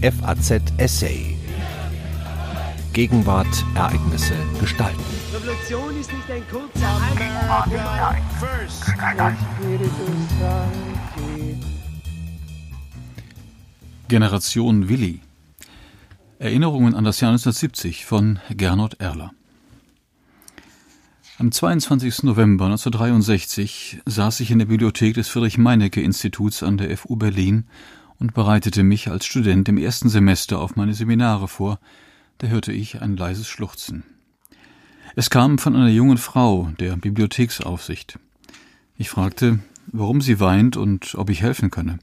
FAZ Essay. Gegenwart, Ereignisse, Gestalten. Revolution ist nicht ein kurzer Generation Willi. Erinnerungen an das Jahr 1970 von Gernot Erler. Am 22. November 1963 saß ich in der Bibliothek des Friedrich-Meinecke-Instituts an der FU Berlin und bereitete mich als Student im ersten Semester auf meine Seminare vor, da hörte ich ein leises Schluchzen. Es kam von einer jungen Frau, der Bibliotheksaufsicht. Ich fragte, warum sie weint und ob ich helfen könne.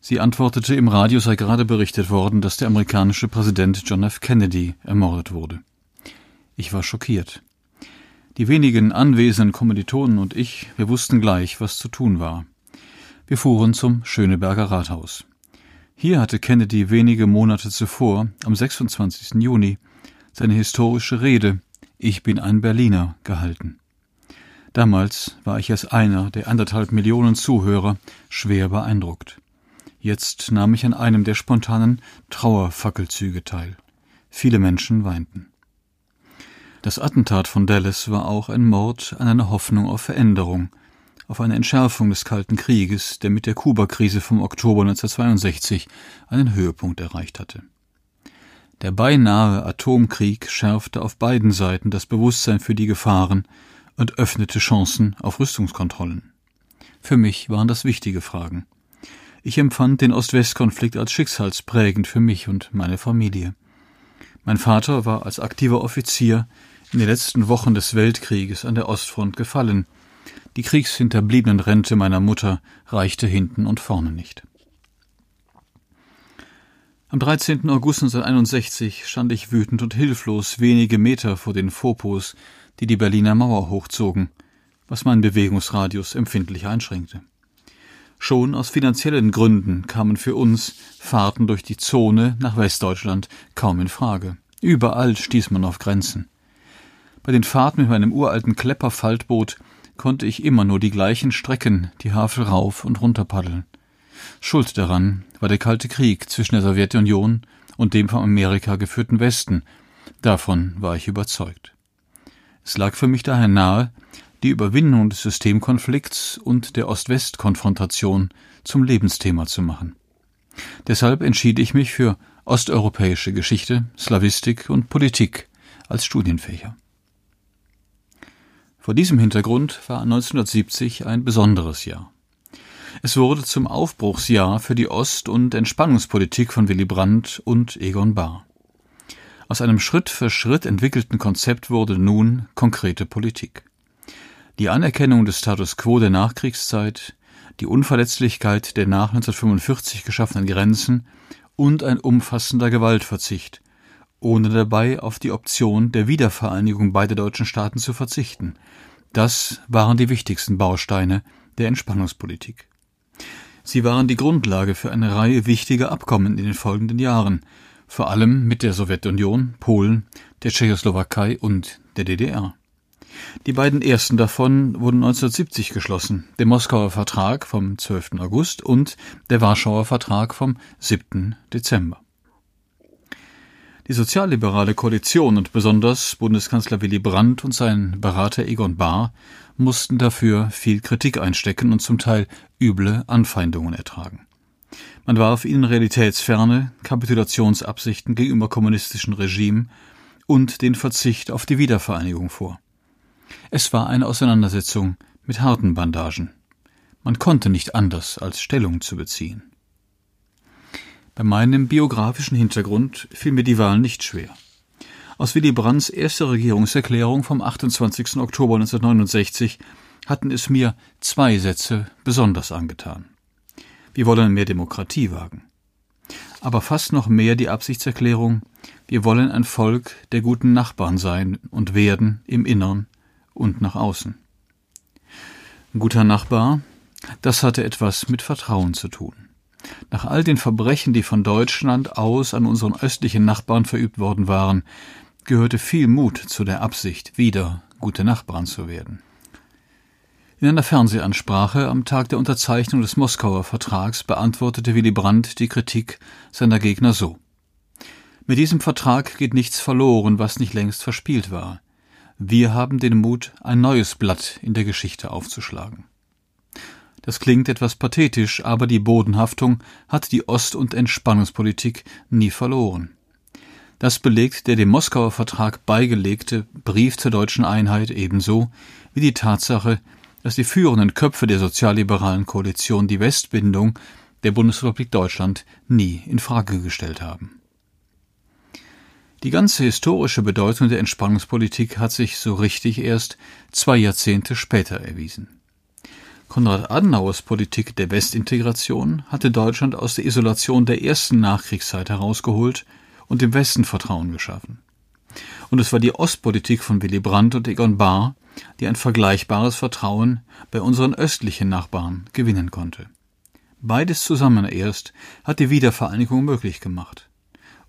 Sie antwortete, im Radio sei gerade berichtet worden, dass der amerikanische Präsident John F. Kennedy ermordet wurde. Ich war schockiert. Die wenigen anwesenden Kommilitonen und ich, wir wussten gleich, was zu tun war. Wir fuhren zum Schöneberger Rathaus. Hier hatte Kennedy wenige Monate zuvor, am 26. Juni, seine historische Rede Ich bin ein Berliner gehalten. Damals war ich als einer der anderthalb Millionen Zuhörer schwer beeindruckt. Jetzt nahm ich an einem der spontanen Trauerfackelzüge teil. Viele Menschen weinten. Das Attentat von Dallas war auch ein Mord an einer Hoffnung auf Veränderung, auf eine Entschärfung des Kalten Krieges, der mit der Kubakrise vom Oktober 1962 einen Höhepunkt erreicht hatte. Der beinahe Atomkrieg schärfte auf beiden Seiten das Bewusstsein für die Gefahren und öffnete Chancen auf Rüstungskontrollen. Für mich waren das wichtige Fragen. Ich empfand den Ost-West-Konflikt als schicksalsprägend für mich und meine Familie. Mein Vater war als aktiver Offizier in den letzten Wochen des Weltkrieges an der Ostfront gefallen. Die kriegshinterbliebenen Rente meiner Mutter reichte hinten und vorne nicht. Am 13. August 1961 stand ich wütend und hilflos wenige Meter vor den Fopos, die die Berliner Mauer hochzogen, was meinen Bewegungsradius empfindlich einschränkte. Schon aus finanziellen Gründen kamen für uns Fahrten durch die Zone nach Westdeutschland kaum in Frage. Überall stieß man auf Grenzen. Bei den Fahrten mit meinem uralten Klepperfaltboot konnte ich immer nur die gleichen Strecken, die Havel rauf und runter paddeln. Schuld daran war der Kalte Krieg zwischen der Sowjetunion und dem von Amerika geführten Westen. Davon war ich überzeugt. Es lag für mich daher nahe, die Überwindung des Systemkonflikts und der Ost-West-Konfrontation zum Lebensthema zu machen. Deshalb entschied ich mich für osteuropäische Geschichte, Slawistik und Politik als Studienfächer. Vor diesem Hintergrund war 1970 ein besonderes Jahr. Es wurde zum Aufbruchsjahr für die Ost- und Entspannungspolitik von Willy Brandt und Egon Bahr. Aus einem Schritt für Schritt entwickelten Konzept wurde nun konkrete Politik. Die Anerkennung des Status quo der Nachkriegszeit, die Unverletzlichkeit der nach 1945 geschaffenen Grenzen und ein umfassender Gewaltverzicht, ohne dabei auf die Option der Wiedervereinigung beider deutschen Staaten zu verzichten. Das waren die wichtigsten Bausteine der Entspannungspolitik. Sie waren die Grundlage für eine Reihe wichtiger Abkommen in den folgenden Jahren, vor allem mit der Sowjetunion, Polen, der Tschechoslowakei und der DDR. Die beiden ersten davon wurden 1970 geschlossen, der Moskauer Vertrag vom 12. August und der Warschauer Vertrag vom 7. Dezember. Die sozialliberale Koalition und besonders Bundeskanzler Willy Brandt und sein Berater Egon Bahr mussten dafür viel Kritik einstecken und zum Teil üble Anfeindungen ertragen. Man warf ihnen Realitätsferne, Kapitulationsabsichten gegenüber kommunistischen Regimen und den Verzicht auf die Wiedervereinigung vor. Es war eine Auseinandersetzung mit harten Bandagen. Man konnte nicht anders als Stellung zu beziehen. Bei meinem biografischen Hintergrund fiel mir die Wahl nicht schwer. Aus Willy Brandts erster Regierungserklärung vom 28. Oktober 1969 hatten es mir zwei Sätze besonders angetan. Wir wollen mehr Demokratie wagen. Aber fast noch mehr die Absichtserklärung, wir wollen ein Volk der guten Nachbarn sein und werden im Innern und nach außen. Ein guter Nachbar, das hatte etwas mit Vertrauen zu tun. Nach all den Verbrechen, die von Deutschland aus an unseren östlichen Nachbarn verübt worden waren, gehörte viel Mut zu der Absicht, wieder gute Nachbarn zu werden. In einer Fernsehansprache am Tag der Unterzeichnung des Moskauer Vertrags beantwortete Willy Brandt die Kritik seiner Gegner so Mit diesem Vertrag geht nichts verloren, was nicht längst verspielt war. Wir haben den Mut, ein neues Blatt in der Geschichte aufzuschlagen. Das klingt etwas pathetisch, aber die Bodenhaftung hat die Ost- und Entspannungspolitik nie verloren. Das belegt der dem Moskauer Vertrag beigelegte Brief zur deutschen Einheit ebenso wie die Tatsache, dass die führenden Köpfe der sozialliberalen Koalition die Westbindung der Bundesrepublik Deutschland nie in Frage gestellt haben. Die ganze historische Bedeutung der Entspannungspolitik hat sich so richtig erst zwei Jahrzehnte später erwiesen. Konrad Adenauers Politik der Westintegration hatte Deutschland aus der Isolation der ersten Nachkriegszeit herausgeholt und dem Westen Vertrauen geschaffen. Und es war die Ostpolitik von Willy Brandt und Egon Bahr, die ein vergleichbares Vertrauen bei unseren östlichen Nachbarn gewinnen konnte. Beides zusammen erst hat die Wiedervereinigung möglich gemacht.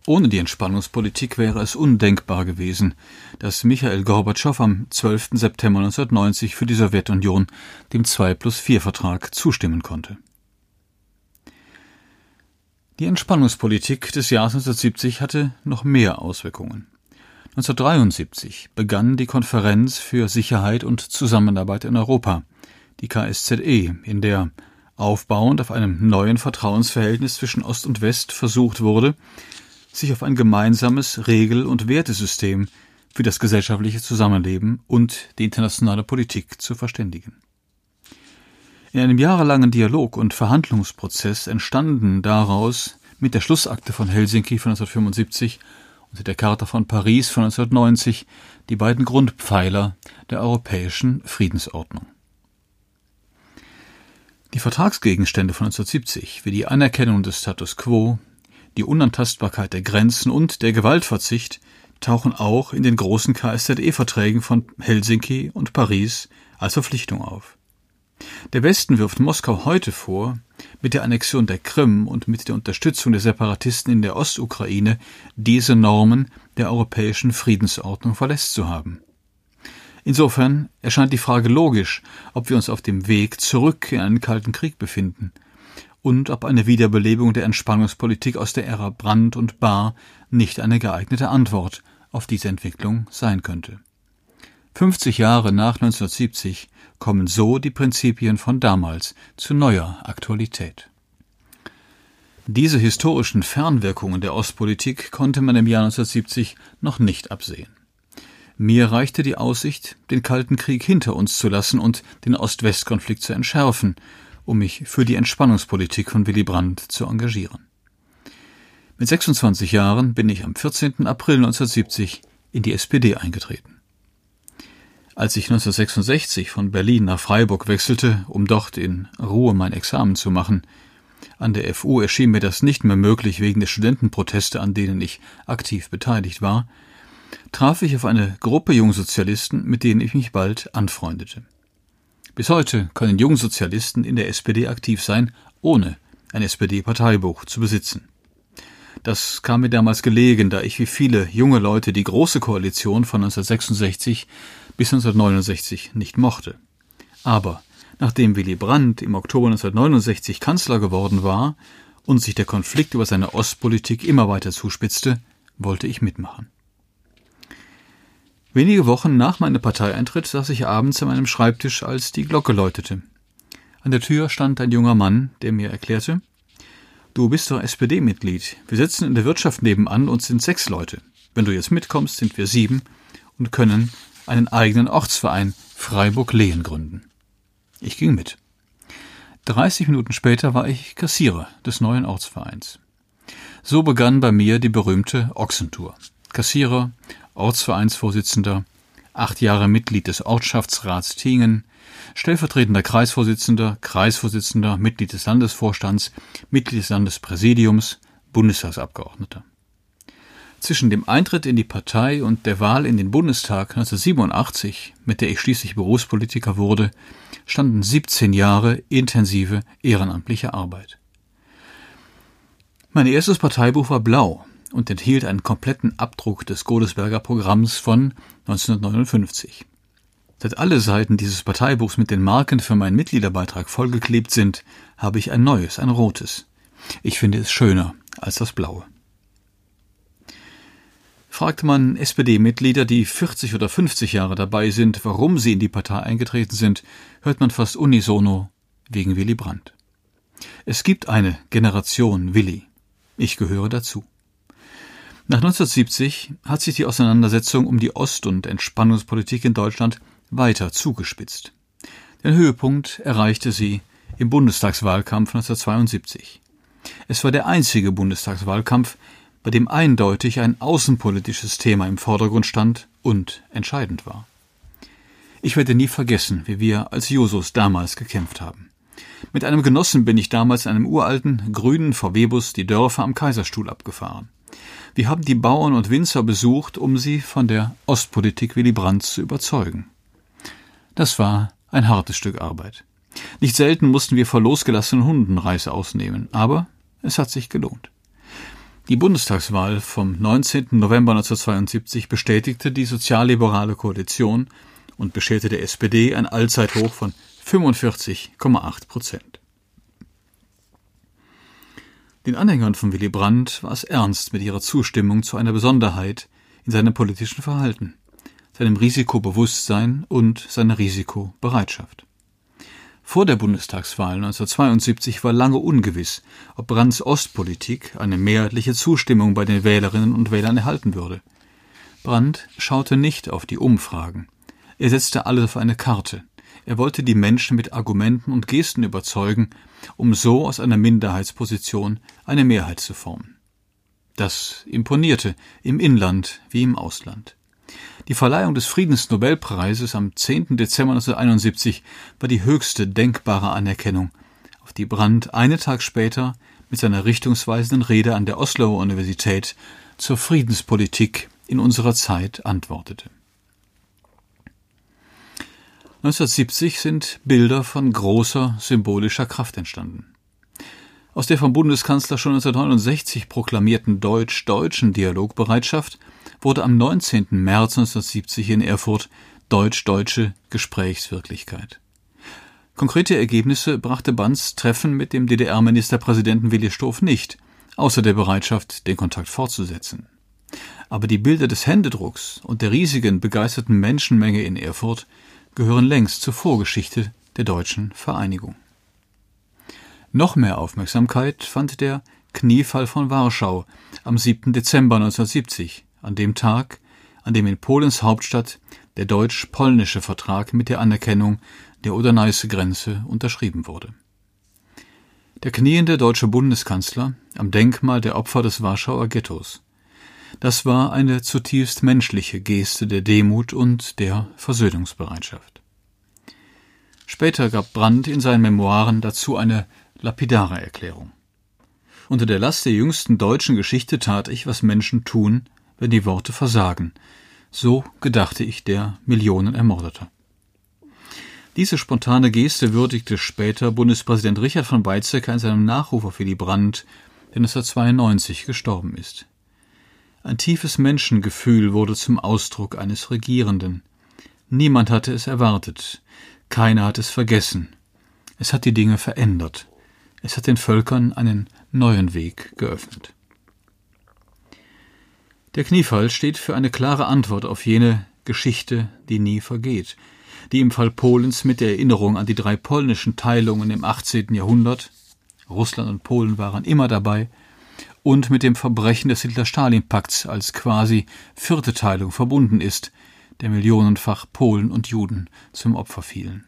Ohne die Entspannungspolitik wäre es undenkbar gewesen, dass Michael Gorbatschow am 12. September 1990 für die Sowjetunion dem 2 plus 4 Vertrag zustimmen konnte. Die Entspannungspolitik des Jahres 1970 hatte noch mehr Auswirkungen. 1973 begann die Konferenz für Sicherheit und Zusammenarbeit in Europa, die KSZE, in der aufbauend auf einem neuen Vertrauensverhältnis zwischen Ost und West versucht wurde, sich auf ein gemeinsames Regel- und Wertesystem für das gesellschaftliche Zusammenleben und die internationale Politik zu verständigen. In einem jahrelangen Dialog- und Verhandlungsprozess entstanden daraus mit der Schlussakte von Helsinki von 1975 und der Charta von Paris von 1990 die beiden Grundpfeiler der europäischen Friedensordnung. Die Vertragsgegenstände von 1970, wie die Anerkennung des Status quo, die Unantastbarkeit der Grenzen und der Gewaltverzicht tauchen auch in den großen KSZE-Verträgen von Helsinki und Paris als Verpflichtung auf. Der Westen wirft Moskau heute vor, mit der Annexion der Krim und mit der Unterstützung der Separatisten in der Ostukraine diese Normen der europäischen Friedensordnung verletzt zu haben. Insofern erscheint die Frage logisch, ob wir uns auf dem Weg zurück in einen kalten Krieg befinden – und ob eine Wiederbelebung der Entspannungspolitik aus der Ära Brandt und Bahr nicht eine geeignete Antwort auf diese Entwicklung sein könnte. 50 Jahre nach 1970 kommen so die Prinzipien von damals zu neuer Aktualität. Diese historischen Fernwirkungen der Ostpolitik konnte man im Jahr 1970 noch nicht absehen. Mir reichte die Aussicht, den Kalten Krieg hinter uns zu lassen und den Ost-West-Konflikt zu entschärfen, um mich für die Entspannungspolitik von Willy Brandt zu engagieren. Mit 26 Jahren bin ich am 14. April 1970 in die SPD eingetreten. Als ich 1966 von Berlin nach Freiburg wechselte, um dort in Ruhe mein Examen zu machen, an der FU erschien mir das nicht mehr möglich wegen der Studentenproteste, an denen ich aktiv beteiligt war, traf ich auf eine Gruppe Jungsozialisten, mit denen ich mich bald anfreundete. Bis heute können Jungsozialisten in der SPD aktiv sein, ohne ein SPD-Parteibuch zu besitzen. Das kam mir damals gelegen, da ich wie viele junge Leute die Große Koalition von 1966 bis 1969 nicht mochte. Aber nachdem Willy Brandt im Oktober 1969 Kanzler geworden war und sich der Konflikt über seine Ostpolitik immer weiter zuspitzte, wollte ich mitmachen. Wenige Wochen nach meinem Parteieintritt saß ich abends an meinem Schreibtisch, als die Glocke läutete. An der Tür stand ein junger Mann, der mir erklärte, Du bist doch SPD-Mitglied. Wir sitzen in der Wirtschaft nebenan und sind sechs Leute. Wenn du jetzt mitkommst, sind wir sieben und können einen eigenen Ortsverein Freiburg-Lehen gründen. Ich ging mit. 30 Minuten später war ich Kassierer des neuen Ortsvereins. So begann bei mir die berühmte Ochsentour. Kassierer, Ortsvereinsvorsitzender, acht Jahre Mitglied des Ortschaftsrats Tingen, stellvertretender Kreisvorsitzender, Kreisvorsitzender, Mitglied des Landesvorstands, Mitglied des Landespräsidiums, Bundestagsabgeordneter. Zwischen dem Eintritt in die Partei und der Wahl in den Bundestag 1987, mit der ich schließlich Berufspolitiker wurde, standen 17 Jahre intensive ehrenamtliche Arbeit. Mein erstes Parteibuch war blau, und enthielt einen kompletten Abdruck des Godesberger Programms von 1959. Seit alle Seiten dieses Parteibuchs mit den Marken für meinen Mitgliederbeitrag vollgeklebt sind, habe ich ein neues, ein rotes. Ich finde es schöner als das blaue. Fragt man SPD-Mitglieder, die 40 oder 50 Jahre dabei sind, warum sie in die Partei eingetreten sind, hört man fast unisono wegen Willy Brandt. Es gibt eine Generation Willy. Ich gehöre dazu. Nach 1970 hat sich die Auseinandersetzung um die Ost- und Entspannungspolitik in Deutschland weiter zugespitzt. Den Höhepunkt erreichte sie im Bundestagswahlkampf 1972. Es war der einzige Bundestagswahlkampf, bei dem eindeutig ein außenpolitisches Thema im Vordergrund stand und entscheidend war. Ich werde nie vergessen, wie wir als Jusos damals gekämpft haben. Mit einem Genossen bin ich damals in einem uralten, grünen VW-Bus die Dörfer am Kaiserstuhl abgefahren. Wir haben die Bauern und Winzer besucht, um sie von der Ostpolitik Willy Brandts zu überzeugen. Das war ein hartes Stück Arbeit. Nicht selten mussten wir vor losgelassenen Hunden Reis ausnehmen, aber es hat sich gelohnt. Die Bundestagswahl vom 19. November 1972 bestätigte die sozialliberale Koalition und bescherte der SPD ein Allzeithoch von 45,8 Prozent. Den Anhängern von Willy Brandt war es ernst mit ihrer Zustimmung zu einer Besonderheit in seinem politischen Verhalten seinem Risikobewusstsein und seiner Risikobereitschaft. Vor der Bundestagswahl 1972 war lange ungewiss, ob Brandts Ostpolitik eine mehrheitliche Zustimmung bei den Wählerinnen und Wählern erhalten würde. Brandt schaute nicht auf die Umfragen. Er setzte alles auf eine Karte. Er wollte die Menschen mit Argumenten und Gesten überzeugen, um so aus einer Minderheitsposition eine Mehrheit zu formen. Das imponierte im Inland wie im Ausland. Die Verleihung des Friedensnobelpreises am 10. Dezember 1971 war die höchste denkbare Anerkennung, auf die Brandt einen Tag später mit seiner richtungsweisenden Rede an der Osloer Universität zur Friedenspolitik in unserer Zeit antwortete. 1970 sind Bilder von großer symbolischer Kraft entstanden. Aus der vom Bundeskanzler schon 1969 proklamierten deutsch-deutschen Dialogbereitschaft wurde am 19. März 1970 in Erfurt deutsch-deutsche Gesprächswirklichkeit. Konkrete Ergebnisse brachte Bands Treffen mit dem DDR-Ministerpräsidenten Willi Stoff nicht, außer der Bereitschaft, den Kontakt fortzusetzen. Aber die Bilder des Händedrucks und der riesigen, begeisterten Menschenmenge in Erfurt gehören längst zur Vorgeschichte der deutschen Vereinigung. Noch mehr Aufmerksamkeit fand der Kniefall von Warschau am 7. Dezember 1970, an dem Tag, an dem in Polens Hauptstadt der deutsch-polnische Vertrag mit der Anerkennung der Oder-Neiße-Grenze unterschrieben wurde. Der kniende deutsche Bundeskanzler am Denkmal der Opfer des Warschauer Ghettos. Das war eine zutiefst menschliche Geste der Demut und der Versöhnungsbereitschaft. Später gab Brandt in seinen Memoiren dazu eine lapidare Erklärung. Unter der Last der jüngsten deutschen Geschichte tat ich, was Menschen tun, wenn die Worte versagen. So gedachte ich der Millionen Ermordeter. Diese spontane Geste würdigte später Bundespräsident Richard von Weizsäcker in seinem Nachruf auf Willy Brandt, der 1992 gestorben ist. Ein tiefes Menschengefühl wurde zum Ausdruck eines Regierenden. Niemand hatte es erwartet, keiner hat es vergessen. Es hat die Dinge verändert. Es hat den Völkern einen neuen Weg geöffnet. Der Kniefall steht für eine klare Antwort auf jene Geschichte, die nie vergeht, die im Fall Polens mit der Erinnerung an die drei polnischen Teilungen im 18. Jahrhundert Russland und Polen waren immer dabei und mit dem Verbrechen des Hitler-Stalin-Pakts als quasi vierte Teilung verbunden ist, der millionenfach Polen und Juden zum Opfer fielen.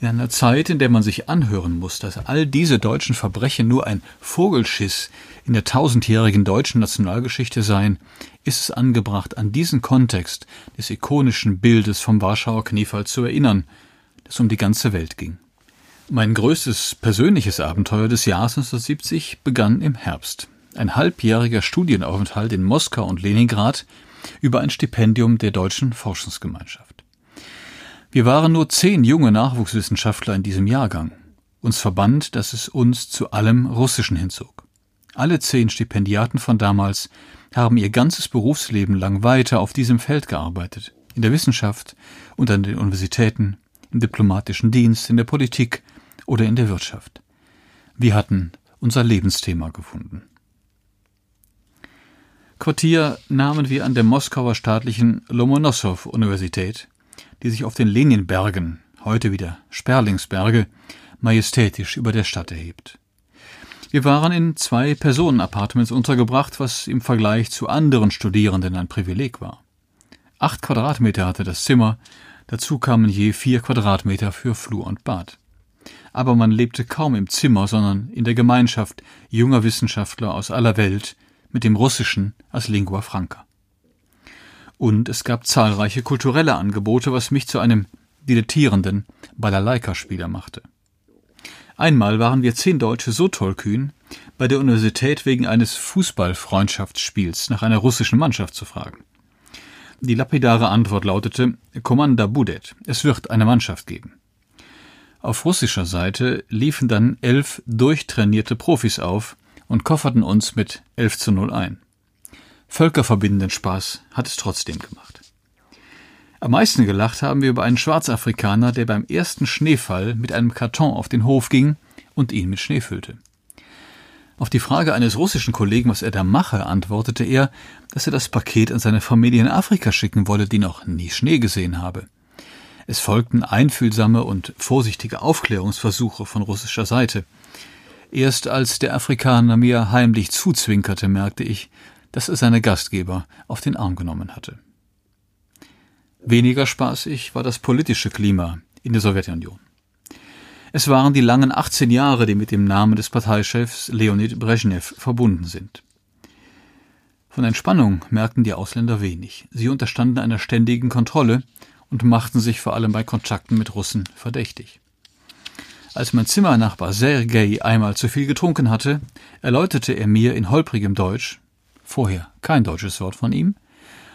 In einer Zeit, in der man sich anhören muss, dass all diese deutschen Verbrechen nur ein Vogelschiss in der tausendjährigen deutschen Nationalgeschichte seien, ist es angebracht, an diesen Kontext des ikonischen Bildes vom Warschauer Kniefall zu erinnern, das um die ganze Welt ging. Mein größtes persönliches Abenteuer des Jahres 1970 begann im Herbst. Ein halbjähriger Studienaufenthalt in Moskau und Leningrad über ein Stipendium der Deutschen Forschungsgemeinschaft. Wir waren nur zehn junge Nachwuchswissenschaftler in diesem Jahrgang. Uns verband, dass es uns zu allem Russischen hinzog. Alle zehn Stipendiaten von damals haben ihr ganzes Berufsleben lang weiter auf diesem Feld gearbeitet. in der Wissenschaft und an den Universitäten, im diplomatischen Dienst, in der Politik oder in der Wirtschaft. Wir hatten unser Lebensthema gefunden. Quartier nahmen wir an der Moskauer staatlichen Lomonossow-Universität, die sich auf den Leninbergen, heute wieder Sperlingsberge, majestätisch über der Stadt erhebt. Wir waren in zwei Personen-Apartments untergebracht, was im Vergleich zu anderen Studierenden ein Privileg war. Acht Quadratmeter hatte das Zimmer, dazu kamen je vier Quadratmeter für Flur und Bad. Aber man lebte kaum im Zimmer, sondern in der Gemeinschaft junger Wissenschaftler aus aller Welt mit dem Russischen als Lingua Franca. Und es gab zahlreiche kulturelle Angebote, was mich zu einem dilettierenden Balalaika-Spieler machte. Einmal waren wir zehn Deutsche so tollkühn, bei der Universität wegen eines Fußballfreundschaftsspiels nach einer russischen Mannschaft zu fragen. Die lapidare Antwort lautete Komanda Budet, es wird eine Mannschaft geben. Auf russischer Seite liefen dann elf durchtrainierte Profis auf und kofferten uns mit 11 zu 0 ein. Völkerverbindenden Spaß hat es trotzdem gemacht. Am meisten gelacht haben wir über einen Schwarzafrikaner, der beim ersten Schneefall mit einem Karton auf den Hof ging und ihn mit Schnee füllte. Auf die Frage eines russischen Kollegen, was er da mache, antwortete er, dass er das Paket an seine Familie in Afrika schicken wolle, die noch nie Schnee gesehen habe. Es folgten einfühlsame und vorsichtige Aufklärungsversuche von russischer Seite. Erst als der Afrikaner mir heimlich zuzwinkerte, merkte ich, dass er seine Gastgeber auf den Arm genommen hatte. Weniger spaßig war das politische Klima in der Sowjetunion. Es waren die langen 18 Jahre, die mit dem Namen des Parteichefs Leonid Brezhnev verbunden sind. Von Entspannung merkten die Ausländer wenig. Sie unterstanden einer ständigen Kontrolle und machten sich vor allem bei Kontakten mit Russen verdächtig. Als mein Zimmernachbar Sergei einmal zu viel getrunken hatte, erläuterte er mir in holprigem Deutsch, vorher kein deutsches Wort von ihm,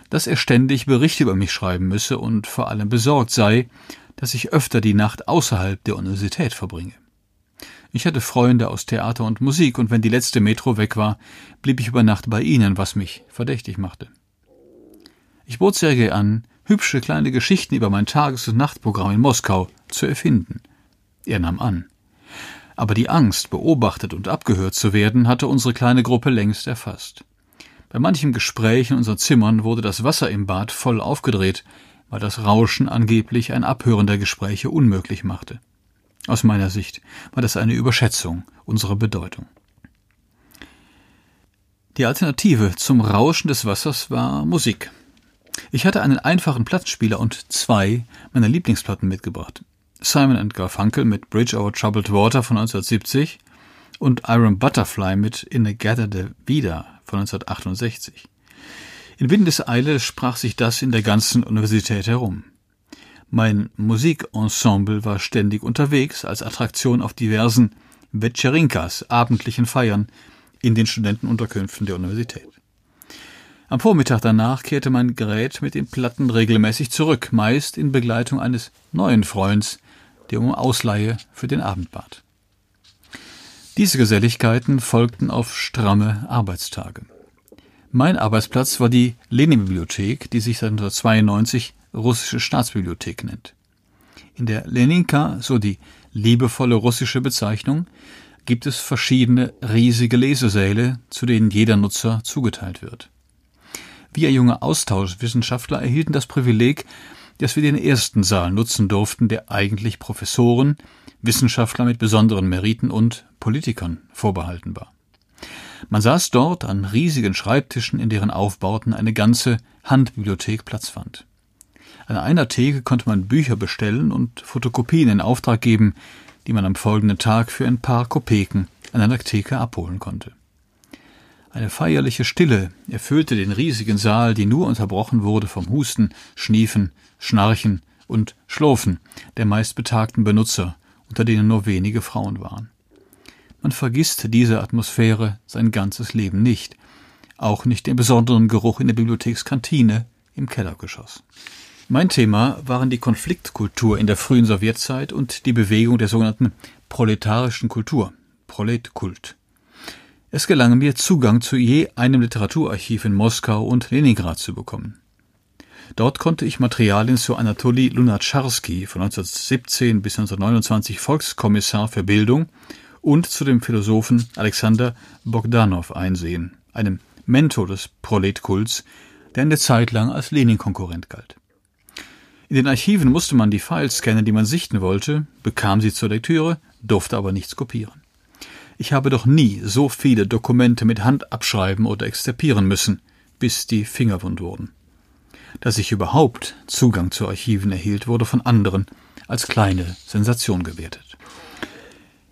dass er ständig Berichte über mich schreiben müsse und vor allem besorgt sei, dass ich öfter die Nacht außerhalb der Universität verbringe. Ich hatte Freunde aus Theater und Musik, und wenn die letzte Metro weg war, blieb ich über Nacht bei ihnen, was mich verdächtig machte. Ich bot Sergei an, hübsche kleine Geschichten über mein Tages- und Nachtprogramm in Moskau zu erfinden. Er nahm an. Aber die Angst, beobachtet und abgehört zu werden, hatte unsere kleine Gruppe längst erfasst. Bei manchem Gespräch in unseren Zimmern wurde das Wasser im Bad voll aufgedreht, weil das Rauschen angeblich ein Abhören der Gespräche unmöglich machte. Aus meiner Sicht war das eine Überschätzung unserer Bedeutung. Die Alternative zum Rauschen des Wassers war Musik. Ich hatte einen einfachen Plattenspieler und zwei meiner Lieblingsplatten mitgebracht. Simon Garfunkel mit Bridge Over Troubled Water von 1970 und Iron Butterfly mit In a Gather de Vida von 1968. In Windeseile sprach sich das in der ganzen Universität herum. Mein Musikensemble war ständig unterwegs als Attraktion auf diversen Vetscherinkas, abendlichen Feiern in den Studentenunterkünften der Universität. Am Vormittag danach kehrte mein Gerät mit den Platten regelmäßig zurück, meist in Begleitung eines neuen Freunds, der um Ausleihe für den Abend bat. Diese Geselligkeiten folgten auf stramme Arbeitstage. Mein Arbeitsplatz war die Lenin-Bibliothek, die sich seit 1992 Russische Staatsbibliothek nennt. In der Leninka, so die liebevolle russische Bezeichnung, gibt es verschiedene riesige Lesesäle, zu denen jeder Nutzer zugeteilt wird. Wir junge Austauschwissenschaftler erhielten das Privileg, dass wir den ersten Saal nutzen durften, der eigentlich Professoren, Wissenschaftler mit besonderen Meriten und Politikern vorbehalten war. Man saß dort an riesigen Schreibtischen, in deren Aufbauten eine ganze Handbibliothek Platz fand. An einer Theke konnte man Bücher bestellen und Fotokopien in Auftrag geben, die man am folgenden Tag für ein paar Kopeken an einer Theke abholen konnte. Eine feierliche Stille erfüllte den riesigen Saal, die nur unterbrochen wurde vom Husten, Schniefen, Schnarchen und Schlurfen der meist betagten Benutzer unter denen nur wenige Frauen waren. Man vergisst diese Atmosphäre sein ganzes Leben nicht, auch nicht den besonderen Geruch in der Bibliothekskantine im Kellergeschoss. Mein Thema waren die Konfliktkultur in der frühen Sowjetzeit und die Bewegung der sogenannten proletarischen Kultur, Proletkult. Es gelang mir, Zugang zu je einem Literaturarchiv in Moskau und Leningrad zu bekommen. Dort konnte ich Materialien zu Anatoli Lunacharsky von 1917 bis 1929 Volkskommissar für Bildung und zu dem Philosophen Alexander Bogdanow einsehen, einem Mentor des Proletkults, der eine Zeit lang als Lenin-Konkurrent galt. In den Archiven musste man die Files scannen, die man sichten wollte, bekam sie zur Lektüre, durfte aber nichts kopieren. Ich habe doch nie so viele Dokumente mit Hand abschreiben oder exzerpieren müssen, bis die Finger wund wurden. Dass ich überhaupt Zugang zu Archiven erhielt, wurde von anderen als kleine Sensation gewertet.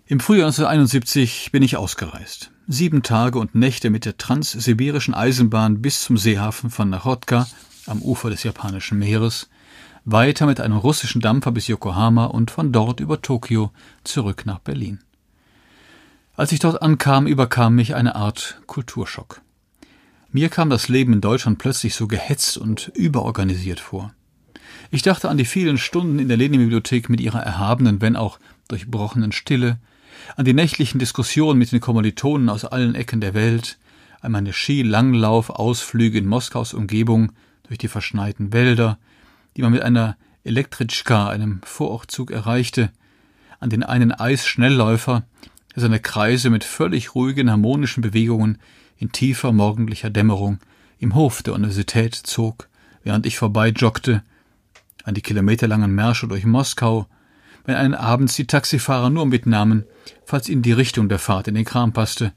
Im Frühjahr 1971 bin ich ausgereist. Sieben Tage und Nächte mit der transsibirischen Eisenbahn bis zum Seehafen von Nachotka am Ufer des japanischen Meeres, weiter mit einem russischen Dampfer bis Yokohama und von dort über Tokio zurück nach Berlin. Als ich dort ankam, überkam mich eine Art Kulturschock. Mir kam das Leben in Deutschland plötzlich so gehetzt und überorganisiert vor. Ich dachte an die vielen Stunden in der Lenin-Bibliothek mit ihrer erhabenen, wenn auch durchbrochenen Stille, an die nächtlichen Diskussionen mit den Kommilitonen aus allen Ecken der Welt, an meine Skilanglauf-Ausflüge in Moskaus Umgebung durch die verschneiten Wälder, die man mit einer Elektritschka, einem Vorortzug erreichte, an den einen Eisschnellläufer, seine Kreise mit völlig ruhigen, harmonischen Bewegungen in tiefer morgendlicher Dämmerung im Hof der Universität zog, während ich vorbeijoggte, an die kilometerlangen Märsche durch Moskau, wenn einen abends die Taxifahrer nur mitnahmen, falls ihnen die Richtung der Fahrt in den Kram passte,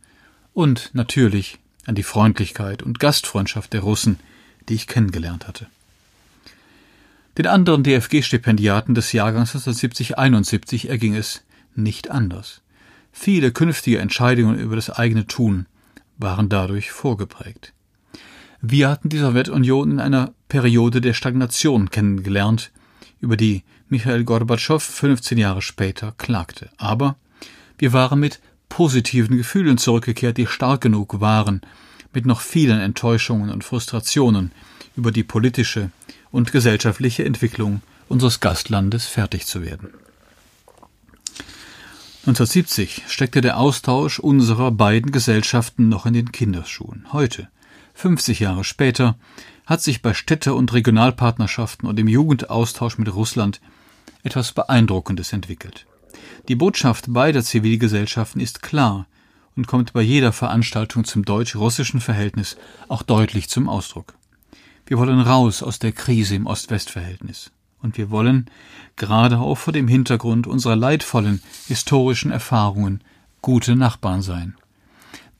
und natürlich an die Freundlichkeit und Gastfreundschaft der Russen, die ich kennengelernt hatte. Den anderen DFG-Stipendiaten des Jahrgangs 1970-71 erging es nicht anders. Viele künftige Entscheidungen über das eigene Tun waren dadurch vorgeprägt. Wir hatten die Sowjetunion in einer Periode der Stagnation kennengelernt, über die Michael Gorbatschow 15 Jahre später klagte. Aber wir waren mit positiven Gefühlen zurückgekehrt, die stark genug waren, mit noch vielen Enttäuschungen und Frustrationen über die politische und gesellschaftliche Entwicklung unseres Gastlandes fertig zu werden. 1970 steckte der Austausch unserer beiden Gesellschaften noch in den Kinderschuhen. Heute, 50 Jahre später, hat sich bei Städte- und Regionalpartnerschaften und im Jugendaustausch mit Russland etwas Beeindruckendes entwickelt. Die Botschaft beider Zivilgesellschaften ist klar und kommt bei jeder Veranstaltung zum deutsch-russischen Verhältnis auch deutlich zum Ausdruck. Wir wollen raus aus der Krise im Ost-West-Verhältnis. Und wir wollen, gerade auch vor dem Hintergrund unserer leidvollen historischen Erfahrungen, gute Nachbarn sein.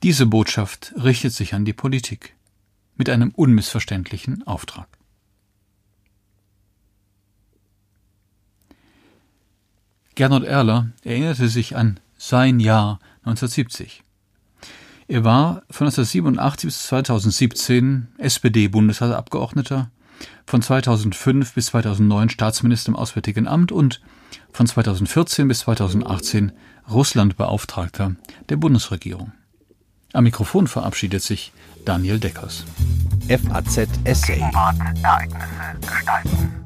Diese Botschaft richtet sich an die Politik mit einem unmissverständlichen Auftrag. Gernot Erler erinnerte sich an sein Jahr 1970. Er war von 1987 bis 2017 SPD-Bundestagsabgeordneter, von 2005 bis 2009 Staatsminister im Auswärtigen Amt und von 2014 bis 2018 Russlandbeauftragter der Bundesregierung. Am Mikrofon verabschiedet sich Daniel Deckers. FAZ Essay. Ereignisse gestalten.